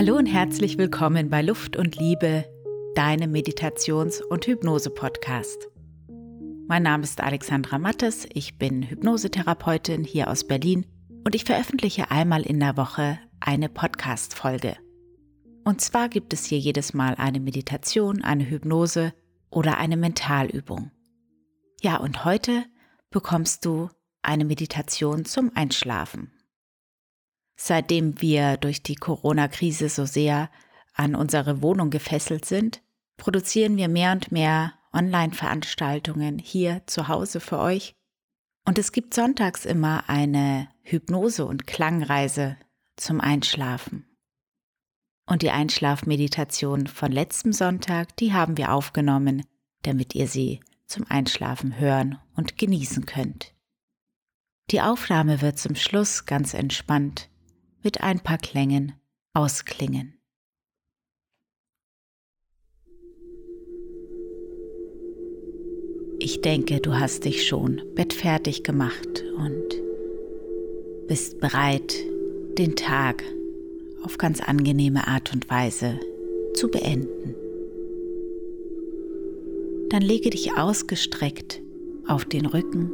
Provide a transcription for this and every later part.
Hallo und herzlich willkommen bei Luft und Liebe, deinem Meditations- und Hypnose-Podcast. Mein Name ist Alexandra Mattes, ich bin Hypnosetherapeutin hier aus Berlin und ich veröffentliche einmal in der Woche eine Podcast-Folge. Und zwar gibt es hier jedes Mal eine Meditation, eine Hypnose oder eine Mentalübung. Ja, und heute bekommst du eine Meditation zum Einschlafen. Seitdem wir durch die Corona-Krise so sehr an unsere Wohnung gefesselt sind, produzieren wir mehr und mehr Online-Veranstaltungen hier zu Hause für euch. Und es gibt sonntags immer eine Hypnose- und Klangreise zum Einschlafen. Und die Einschlafmeditation von letztem Sonntag, die haben wir aufgenommen, damit ihr sie zum Einschlafen hören und genießen könnt. Die Aufnahme wird zum Schluss ganz entspannt mit ein paar Klängen ausklingen. Ich denke, du hast dich schon bettfertig gemacht und bist bereit, den Tag auf ganz angenehme Art und Weise zu beenden. Dann lege dich ausgestreckt auf den Rücken,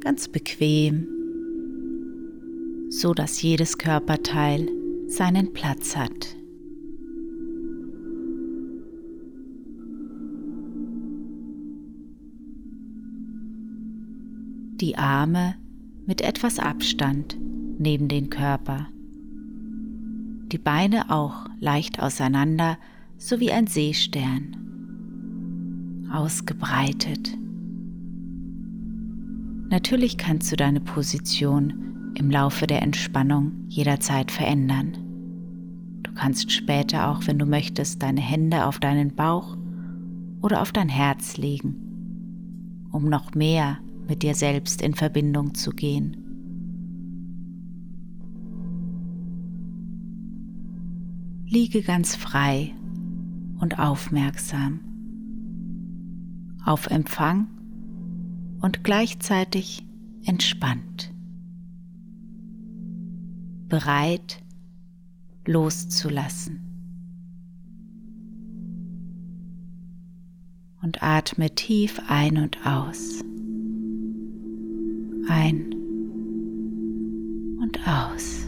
ganz bequem, so dass jedes Körperteil seinen Platz hat. die Arme mit etwas Abstand neben den Körper, die Beine auch leicht auseinander, so wie ein Seestern, ausgebreitet. Natürlich kannst du deine Position im Laufe der Entspannung jederzeit verändern. Du kannst später auch, wenn du möchtest, deine Hände auf deinen Bauch oder auf dein Herz legen, um noch mehr mit dir selbst in Verbindung zu gehen. Liege ganz frei und aufmerksam auf Empfang und gleichzeitig entspannt, bereit loszulassen. Und atme tief ein und aus ein und aus.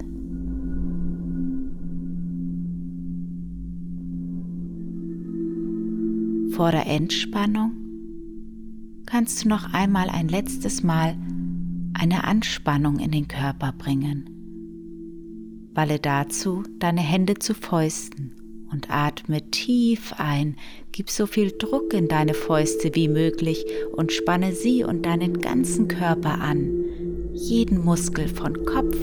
Vor der Entspannung kannst du noch einmal ein letztes Mal eine Anspannung in den Körper bringen. Balle dazu deine Hände zu Fäusten und atme tief ein. Gib so viel Druck in deine Fäuste wie möglich und spanne sie und deinen ganzen Körper an. Jeden Muskel von Kopf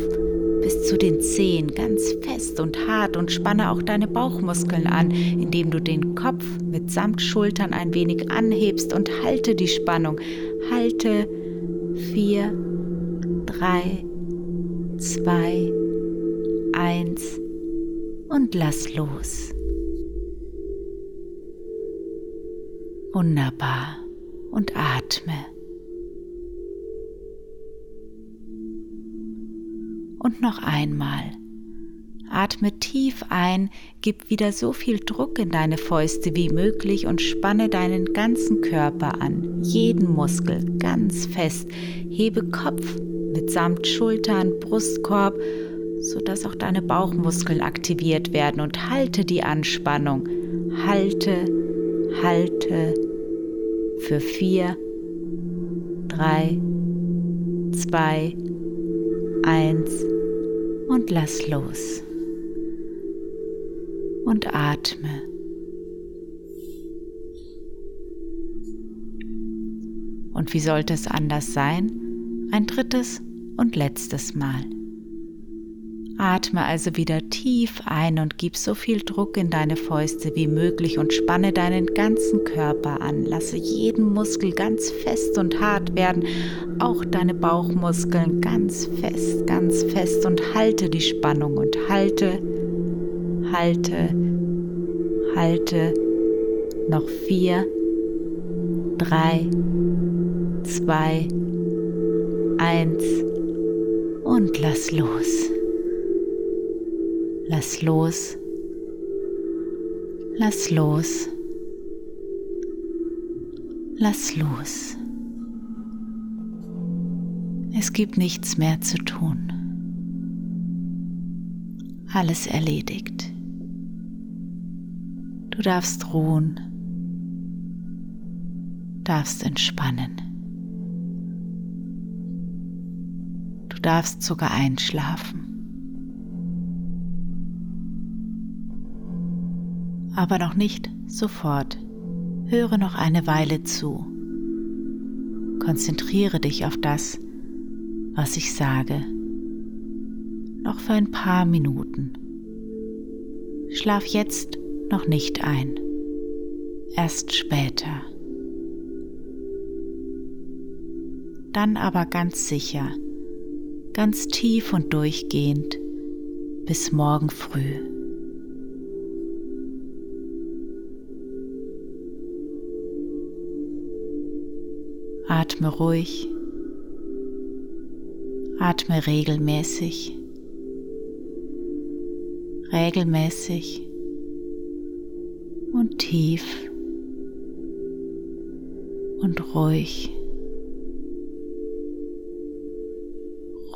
bis zu den Zehen ganz fest und hart und spanne auch deine Bauchmuskeln an, indem du den Kopf mitsamt Schultern ein wenig anhebst und halte die Spannung. Halte vier, drei, zwei, eins und lass los. Wunderbar und atme. Und noch einmal. Atme tief ein, gib wieder so viel Druck in deine Fäuste wie möglich und spanne deinen ganzen Körper an, jeden Muskel ganz fest. Hebe Kopf mitsamt Schultern, Brustkorb, sodass auch deine Bauchmuskeln aktiviert werden und halte die Anspannung. Halte, halte für vier, drei, zwei, eins und lass los. Und atme. Und wie sollte es anders sein? Ein drittes und letztes Mal. Atme also wieder tief ein und gib so viel Druck in deine Fäuste wie möglich und spanne deinen ganzen Körper an. Lasse jeden Muskel ganz fest und hart werden, auch deine Bauchmuskeln ganz fest, ganz fest und halte die Spannung und halte, halte, halte. Noch vier, drei, zwei, eins und lass los. Lass los Lass los. Lass los. Es gibt nichts mehr zu tun. Alles erledigt. Du darfst ruhen, darfst entspannen. Du darfst sogar einschlafen. Aber noch nicht sofort. Höre noch eine Weile zu. Konzentriere dich auf das, was ich sage. Noch für ein paar Minuten. Schlaf jetzt noch nicht ein. Erst später. Dann aber ganz sicher, ganz tief und durchgehend bis morgen früh. Atme ruhig. Atme regelmäßig, regelmäßig. Und tief. Und ruhig,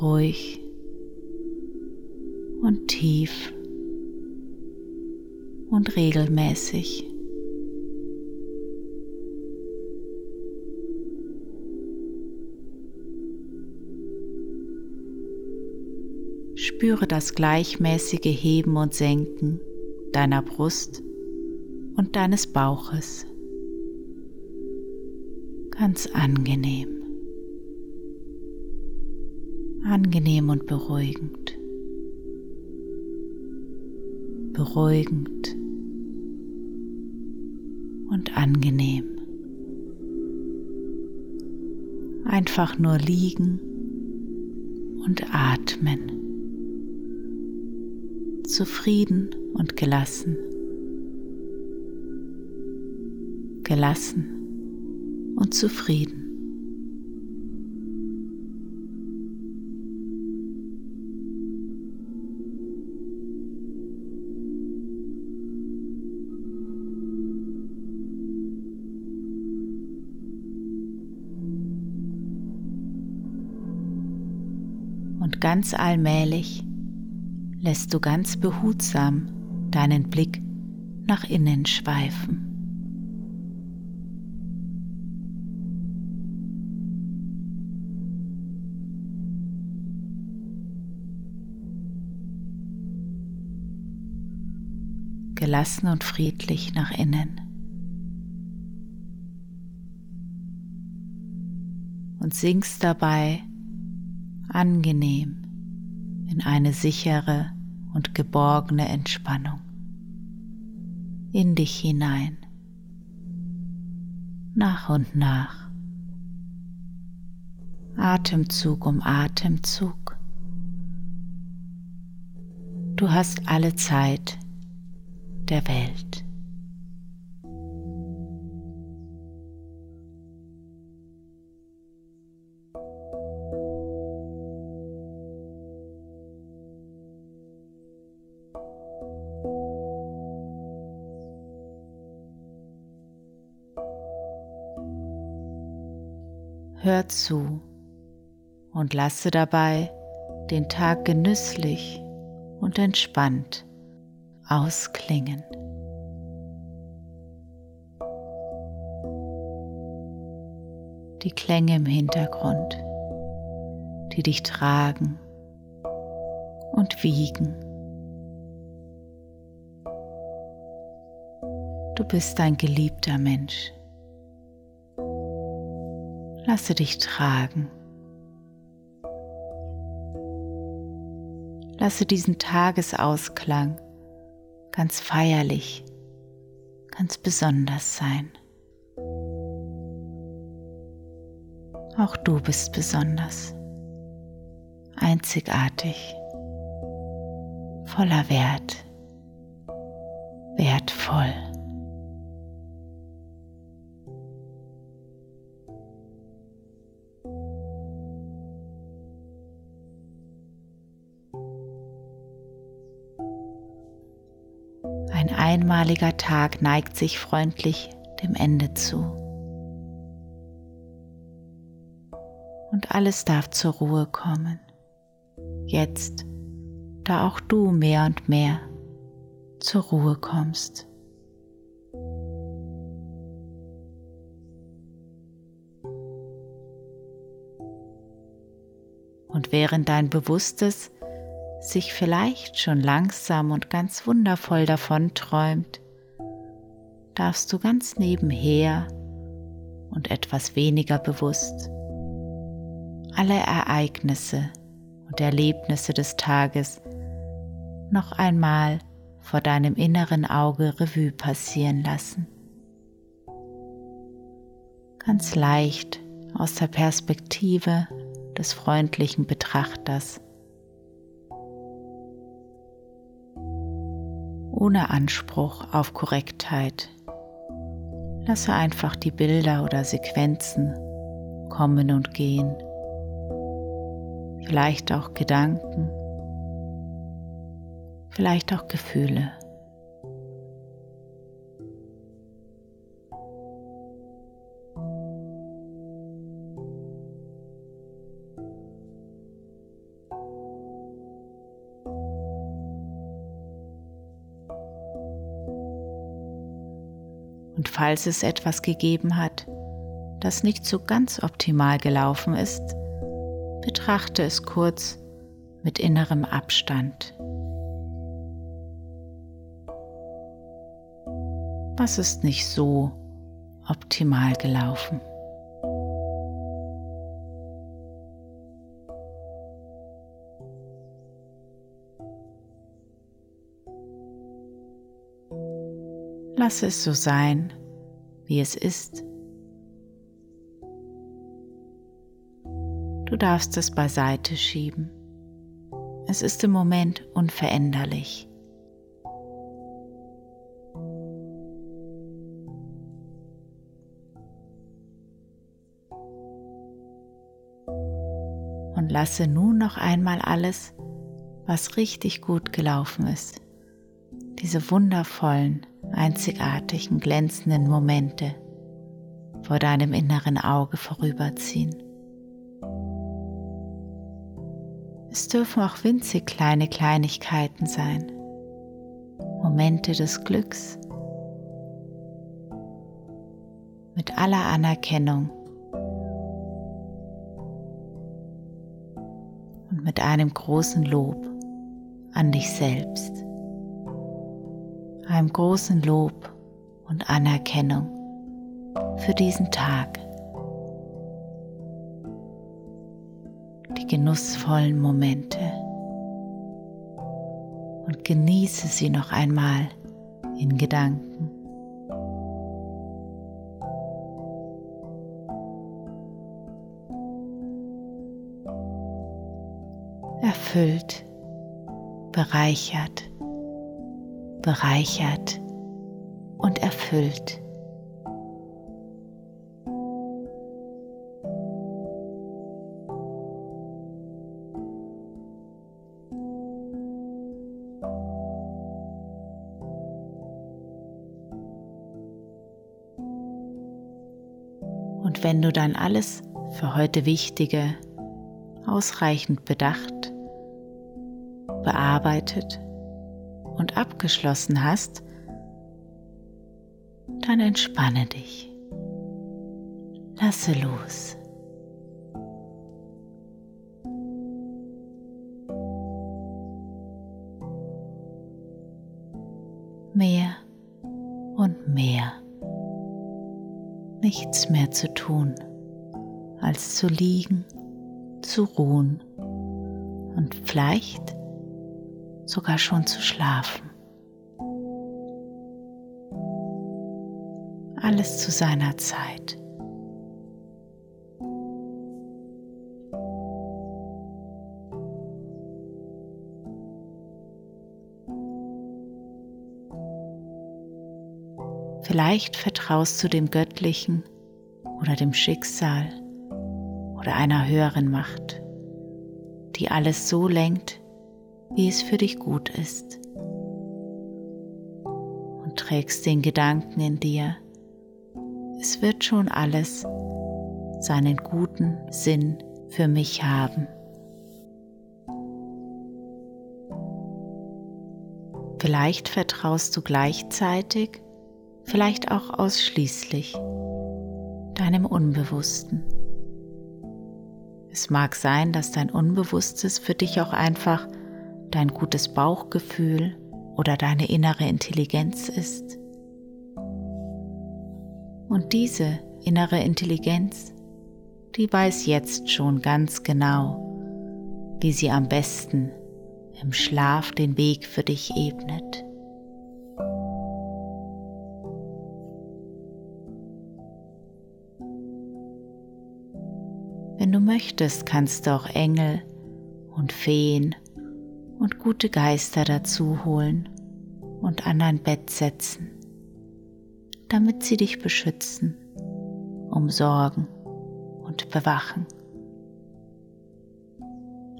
ruhig. Und tief. Und regelmäßig. Spüre das gleichmäßige Heben und Senken deiner Brust und deines Bauches. Ganz angenehm. Angenehm und beruhigend. Beruhigend und angenehm. Einfach nur liegen und atmen zufrieden und gelassen. Gelassen und zufrieden. Und ganz allmählich lässt du ganz behutsam deinen Blick nach innen schweifen. Gelassen und friedlich nach innen. Und singst dabei angenehm in eine sichere und geborgene Entspannung in dich hinein, nach und nach, Atemzug um Atemzug. Du hast alle Zeit der Welt. Zu und lasse dabei den Tag genüsslich und entspannt ausklingen. Die Klänge im Hintergrund, die dich tragen und wiegen. Du bist ein geliebter Mensch. Lasse dich tragen. Lasse diesen Tagesausklang ganz feierlich, ganz besonders sein. Auch du bist besonders, einzigartig, voller Wert, wertvoll. Einmaliger Tag neigt sich freundlich dem Ende zu. Und alles darf zur Ruhe kommen. Jetzt, da auch du mehr und mehr zur Ruhe kommst. Und während dein Bewusstes sich vielleicht schon langsam und ganz wundervoll davon träumt, darfst du ganz nebenher und etwas weniger bewusst alle Ereignisse und Erlebnisse des Tages noch einmal vor deinem inneren Auge Revue passieren lassen. Ganz leicht aus der Perspektive des freundlichen Betrachters. Ohne Anspruch auf Korrektheit. Lasse einfach die Bilder oder Sequenzen kommen und gehen. Vielleicht auch Gedanken, vielleicht auch Gefühle. Falls es etwas gegeben hat, das nicht so ganz optimal gelaufen ist, betrachte es kurz mit innerem Abstand. Was ist nicht so optimal gelaufen? Lass es so sein, wie es ist. Du darfst es beiseite schieben. Es ist im Moment unveränderlich. Und lasse nun noch einmal alles, was richtig gut gelaufen ist, diese wundervollen einzigartigen, glänzenden Momente vor deinem inneren Auge vorüberziehen. Es dürfen auch winzig kleine Kleinigkeiten sein, Momente des Glücks, mit aller Anerkennung und mit einem großen Lob an dich selbst einem großen Lob und Anerkennung für diesen Tag. Die genussvollen Momente und genieße sie noch einmal in Gedanken. Erfüllt, bereichert bereichert und erfüllt. Und wenn du dann alles für heute Wichtige ausreichend bedacht, bearbeitet und abgeschlossen hast, dann entspanne dich. Lasse los. Mehr und mehr. Nichts mehr zu tun, als zu liegen, zu ruhen und vielleicht sogar schon zu schlafen. Alles zu seiner Zeit. Vielleicht vertraust du dem Göttlichen oder dem Schicksal oder einer höheren Macht, die alles so lenkt, wie es für dich gut ist. und trägst den Gedanken in dir, es wird schon alles seinen guten Sinn für mich haben. Vielleicht vertraust du gleichzeitig, vielleicht auch ausschließlich deinem Unbewussten. Es mag sein, dass dein Unbewusstes für dich auch einfach dein gutes Bauchgefühl oder deine innere Intelligenz ist. Und diese innere Intelligenz, die weiß jetzt schon ganz genau, wie sie am besten im Schlaf den Weg für dich ebnet. Wenn du möchtest, kannst du auch Engel und Feen und gute Geister dazu holen und an dein Bett setzen damit sie dich beschützen, umsorgen und bewachen.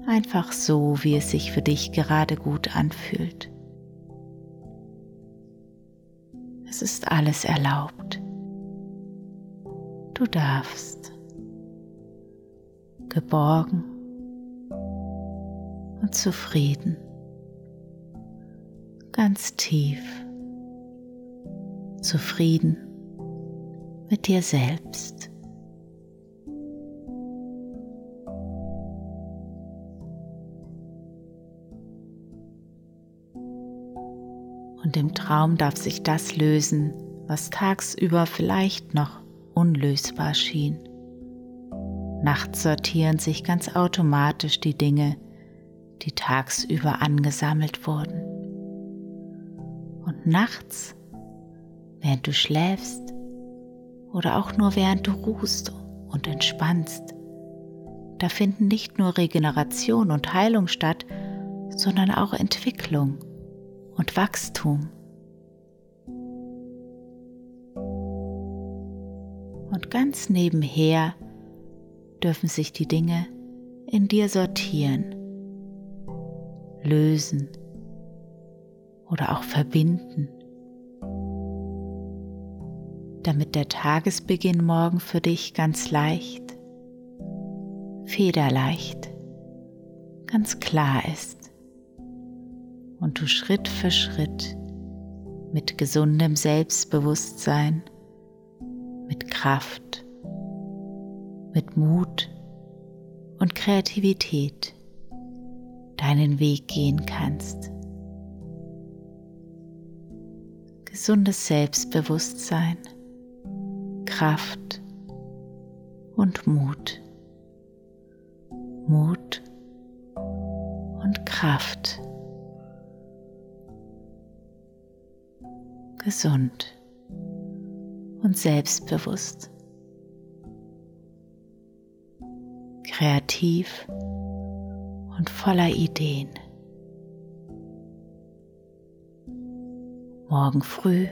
Einfach so, wie es sich für dich gerade gut anfühlt. Es ist alles erlaubt. Du darfst geborgen und zufrieden, ganz tief zufrieden mit dir selbst. Und im Traum darf sich das lösen, was tagsüber vielleicht noch unlösbar schien. Nachts sortieren sich ganz automatisch die Dinge, die tagsüber angesammelt wurden. Und nachts während du schläfst oder auch nur während du ruhst und entspannst. Da finden nicht nur Regeneration und Heilung statt, sondern auch Entwicklung und Wachstum. Und ganz nebenher dürfen sich die Dinge in dir sortieren, lösen oder auch verbinden damit der Tagesbeginn morgen für dich ganz leicht, federleicht, ganz klar ist und du Schritt für Schritt mit gesundem Selbstbewusstsein, mit Kraft, mit Mut und Kreativität deinen Weg gehen kannst. Gesundes Selbstbewusstsein Kraft und Mut. Mut und Kraft. Gesund und selbstbewusst. Kreativ und voller Ideen. Morgen früh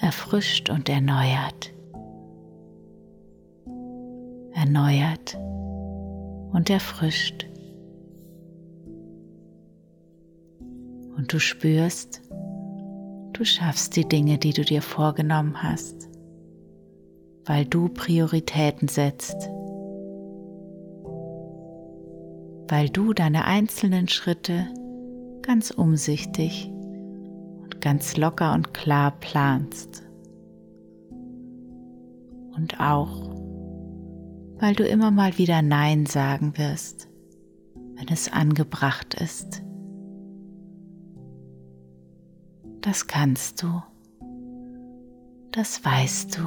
erfrischt und erneuert. Erneuert und erfrischt. Und du spürst, du schaffst die Dinge, die du dir vorgenommen hast, weil du Prioritäten setzt, weil du deine einzelnen Schritte ganz umsichtig ganz locker und klar planst. Und auch, weil du immer mal wieder Nein sagen wirst, wenn es angebracht ist. Das kannst du. Das weißt du.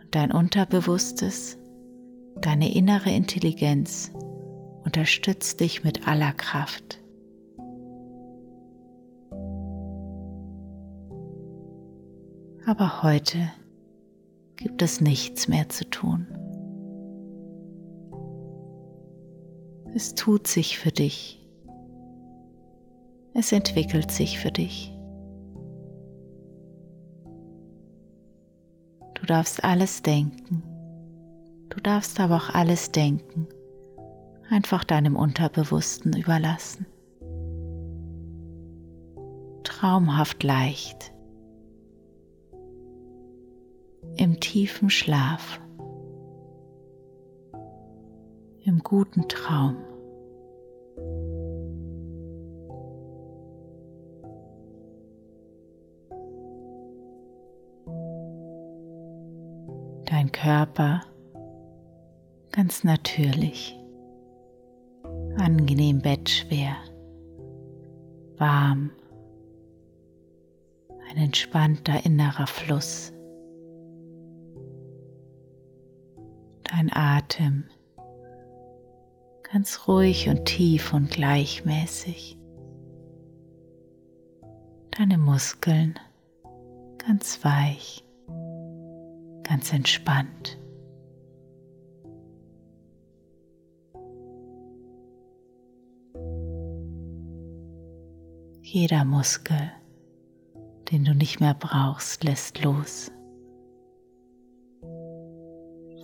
Und dein Unterbewusstes, deine innere Intelligenz unterstützt dich mit aller Kraft. Aber heute gibt es nichts mehr zu tun. Es tut sich für dich. Es entwickelt sich für dich. Du darfst alles denken. Du darfst aber auch alles denken. Einfach deinem Unterbewussten überlassen. traumhaft leicht, im tiefen Schlaf, im guten Traum. Dein Körper ganz natürlich, angenehm bettschwer, warm, ein entspannter innerer Fluss. Dein Atem ganz ruhig und tief und gleichmäßig. Deine Muskeln ganz weich, ganz entspannt. Jeder Muskel, den du nicht mehr brauchst, lässt los.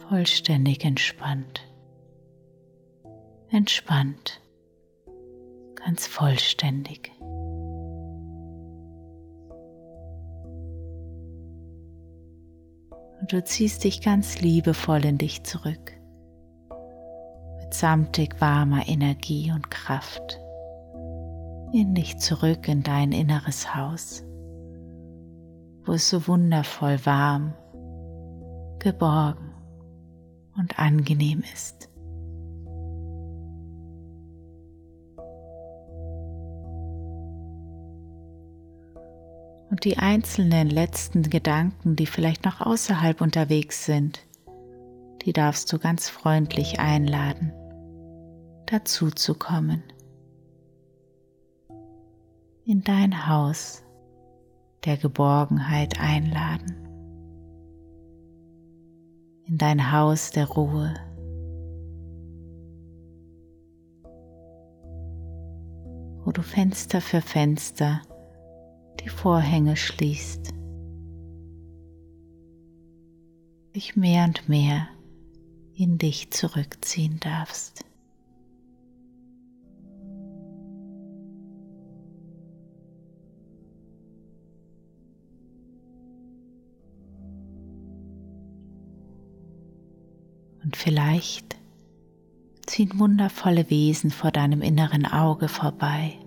Vollständig entspannt. Entspannt. Ganz vollständig. Und du ziehst dich ganz liebevoll in dich zurück. Mit samtig warmer Energie und Kraft in dich zurück in dein inneres Haus, wo es so wundervoll warm, geborgen und angenehm ist. Und die einzelnen letzten Gedanken, die vielleicht noch außerhalb unterwegs sind, die darfst du ganz freundlich einladen, dazu zu kommen in dein Haus der Geborgenheit einladen, in dein Haus der Ruhe. wo du Fenster für Fenster die Vorhänge schließt, dich mehr und mehr in dich zurückziehen darfst. Vielleicht ziehen wundervolle Wesen vor deinem inneren Auge vorbei.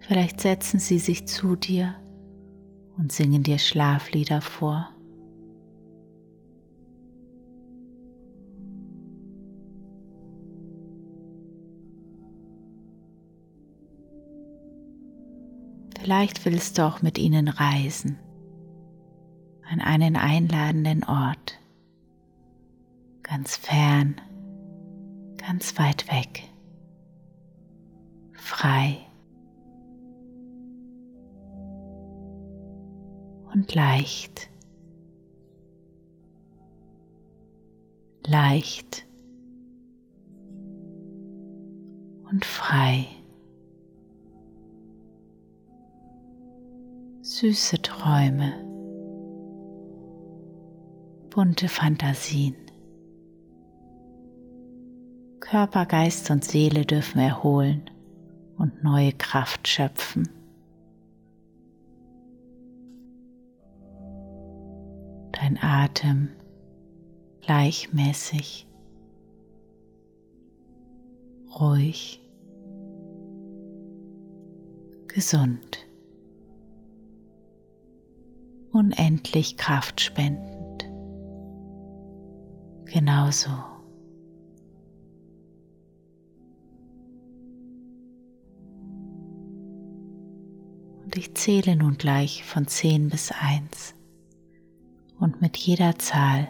Vielleicht setzen sie sich zu dir und singen dir Schlaflieder vor. Vielleicht willst du auch mit ihnen reisen an einen einladenden Ort, ganz fern, ganz weit weg, frei. Und leicht, leicht. Und frei. Süße Träume bunte Fantasien. Körper, Geist und Seele dürfen erholen und neue Kraft schöpfen. Dein Atem gleichmäßig, ruhig, gesund, unendlich Kraft spenden genauso. Und ich zähle nun gleich von 10 bis 1. Und mit jeder Zahl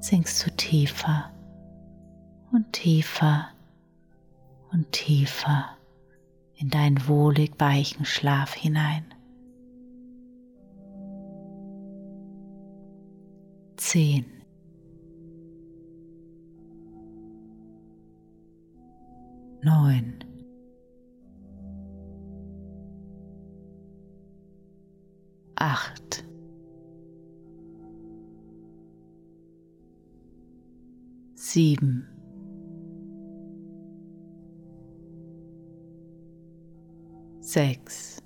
sinkst du tiefer und tiefer und tiefer in deinen wohlig weichen Schlaf hinein. Zehn. Neun. Acht. Sieben. sechs,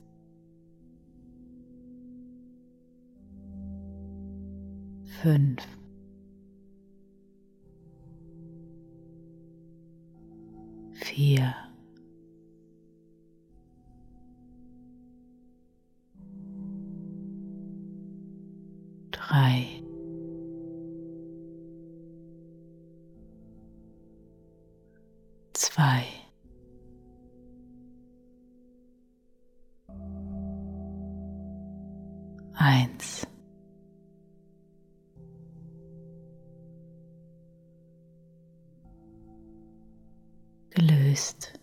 fünf, vier, drei, zwei, eins. Gelöst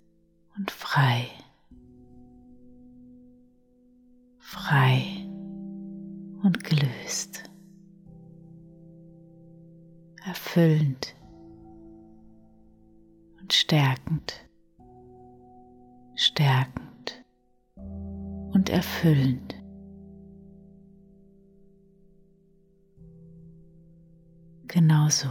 und frei. Frei und gelöst. Erfüllend und stärkend. Stärkend und erfüllend. Genauso